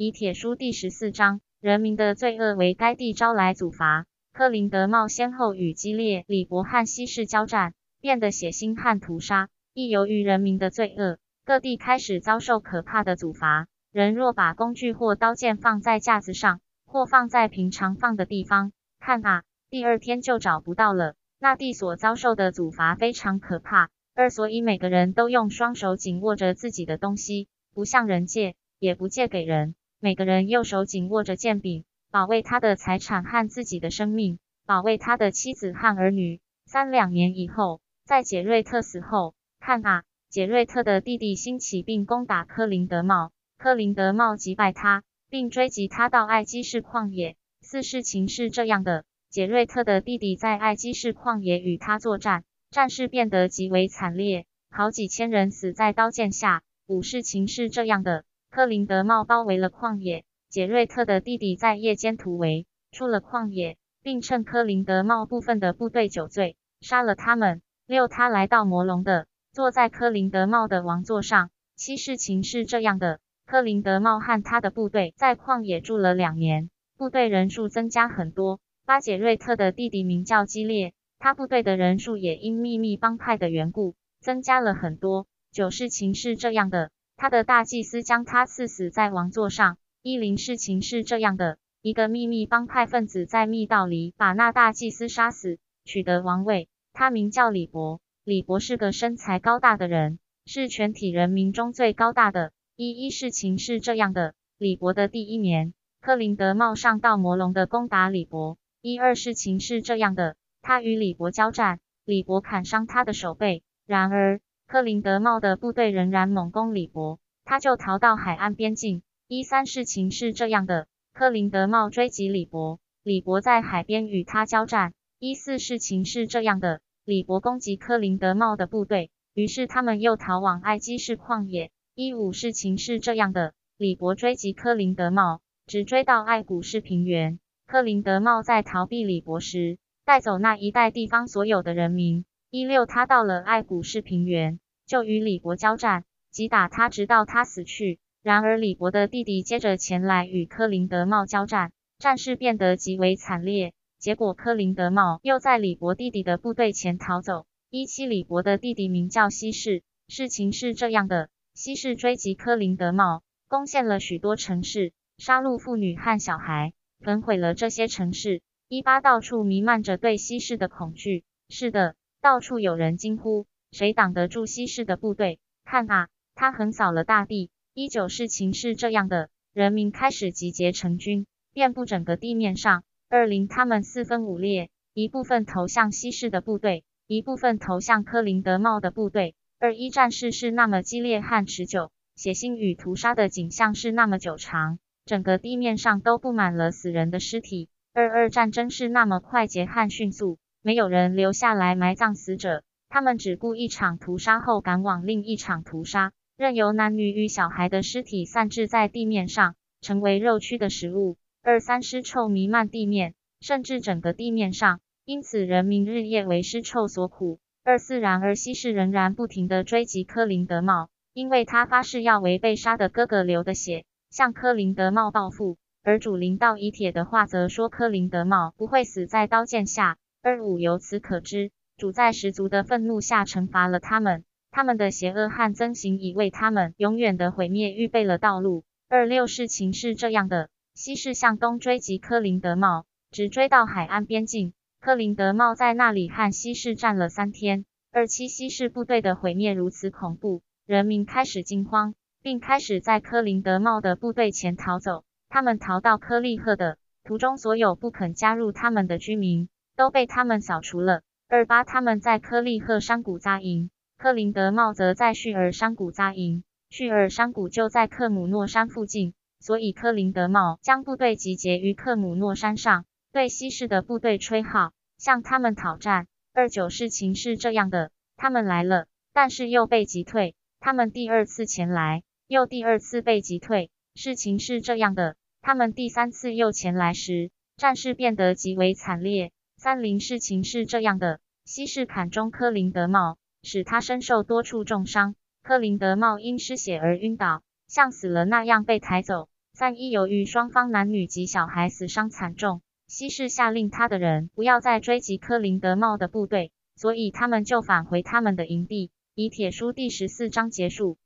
以铁书第十四章，人民的罪恶为该地招来阻罚。克林德茂先后与激烈李伯汉西氏交战，变得血腥和屠杀。亦由于人民的罪恶，各地开始遭受可怕的阻罚。人若把工具或刀剑放在架子上，或放在平常放的地方，看啊，第二天就找不到了。那地所遭受的阻罚非常可怕。二，所以每个人都用双手紧握着自己的东西，不向人借，也不借给人。每个人右手紧握着剑柄，保卫他的财产和自己的生命，保卫他的妻子和儿女。三两年以后，在杰瑞特死后，看啊，杰瑞特的弟弟兴起并攻打科林德茂，科林德茂击败他，并追击他到爱基市旷野。四事情是这样的：杰瑞特的弟弟在爱基市旷野与他作战，战事变得极为惨烈，好几千人死在刀剑下。五事情是这样的。科林德茂包围了旷野，杰瑞特的弟弟在夜间突围出了旷野，并趁科林德茂部分的部队酒醉，杀了他们。六，他来到魔龙的，坐在科林德茂的王座上。七，事情是这样的：科林德茂和他的部队在旷野住了两年，部队人数增加很多。巴杰瑞特的弟弟名叫激烈，他部队的人数也因秘密帮派的缘故增加了很多。九，事情是这样的。他的大祭司将他赐死在王座上。伊林事情是这样的：一个秘密帮派分子在密道里把那大祭司杀死，取得王位。他名叫李博。李博是个身材高大的人，是全体人民中最高大的。一一事情是这样的：李博的第一年，克林德茂上到魔龙的攻打李博。一二事情是这样的：他与李博交战，李博砍伤他的手背。然而克林德茂的部队仍然猛攻李伯，他就逃到海岸边境。一三事情是这样的：克林德茂追击李伯，李伯在海边与他交战。一四事情是这样的：李伯攻击克林德茂的部队，于是他们又逃往爱基市旷野。一五事情是这样的：李伯追击克林德茂，直追到爱古市平原。克林德茂在逃避李伯时，带走那一带地方所有的人民。一六，他到了爱古市平原，就与李伯交战，击打他，直到他死去。然而李伯的弟弟接着前来与科林德茂交战，战事变得极为惨烈。结果科林德茂又在李伯弟弟的部队前逃走。一七，李伯的弟弟名叫西士。事情是这样的：西士追击科林德茂，攻陷了许多城市，杀戮妇女和小孩，焚毁了这些城市。一八，到处弥漫着对西士的恐惧。是的。到处有人惊呼：“谁挡得住西式的部队？看啊，他横扫了大地！”一九事情是这样的：人民开始集结成军，遍布整个地面上。二零，他们四分五裂，一部分投向西式的部队，一部分投向科林德茂的部队。二一，战事是那么激烈和持久，血腥与屠杀的景象是那么久长，整个地面上都布满了死人的尸体。二二，战争是那么快捷和迅速。没有人留下来埋葬死者，他们只顾一场屠杀后赶往另一场屠杀，任由男女与小孩的尸体散置在地面上，成为肉蛆的食物。二三尸臭弥漫地面，甚至整个地面上，因此人民日夜为尸臭所苦。二四然而西施仍然不停地追击科林德茂，因为他发誓要为被杀的哥哥流的血向科林德茂报复。而主灵道以铁的话则说科林德茂不会死在刀剑下。二五由此可知，主在十足的愤怒下惩罚了他们，他们的邪恶和憎行已为他们永远的毁灭预备了道路。二六事情是这样的：西士向东追击科林德茂，直追到海岸边境。科林德茂在那里和西士战了三天。二七西士部队的毁灭如此恐怖，人民开始惊慌，并开始在科林德茂的部队前逃走。他们逃到科利赫的途中，所有不肯加入他们的居民。都被他们扫除了。二八，他们在科利赫山谷扎营，科林德茂则在叙尔山谷扎营。叙尔山谷就在克姆诺山附近，所以科林德茂将部队集结于克姆诺山上，对西式的部队吹号，向他们讨战。二九，事情是这样的，他们来了，但是又被击退。他们第二次前来，又第二次被击退。事情是这样的，他们第三次又前来时，战事变得极为惨烈。三零事情是这样的：西士砍中科林德茂，使他身受多处重伤。科林德茂因失血而晕倒，像死了那样被抬走。三一由于双方男女及小孩死伤惨重，西士下令他的人不要再追击科林德茂的部队，所以他们就返回他们的营地。以铁书第十四章结束。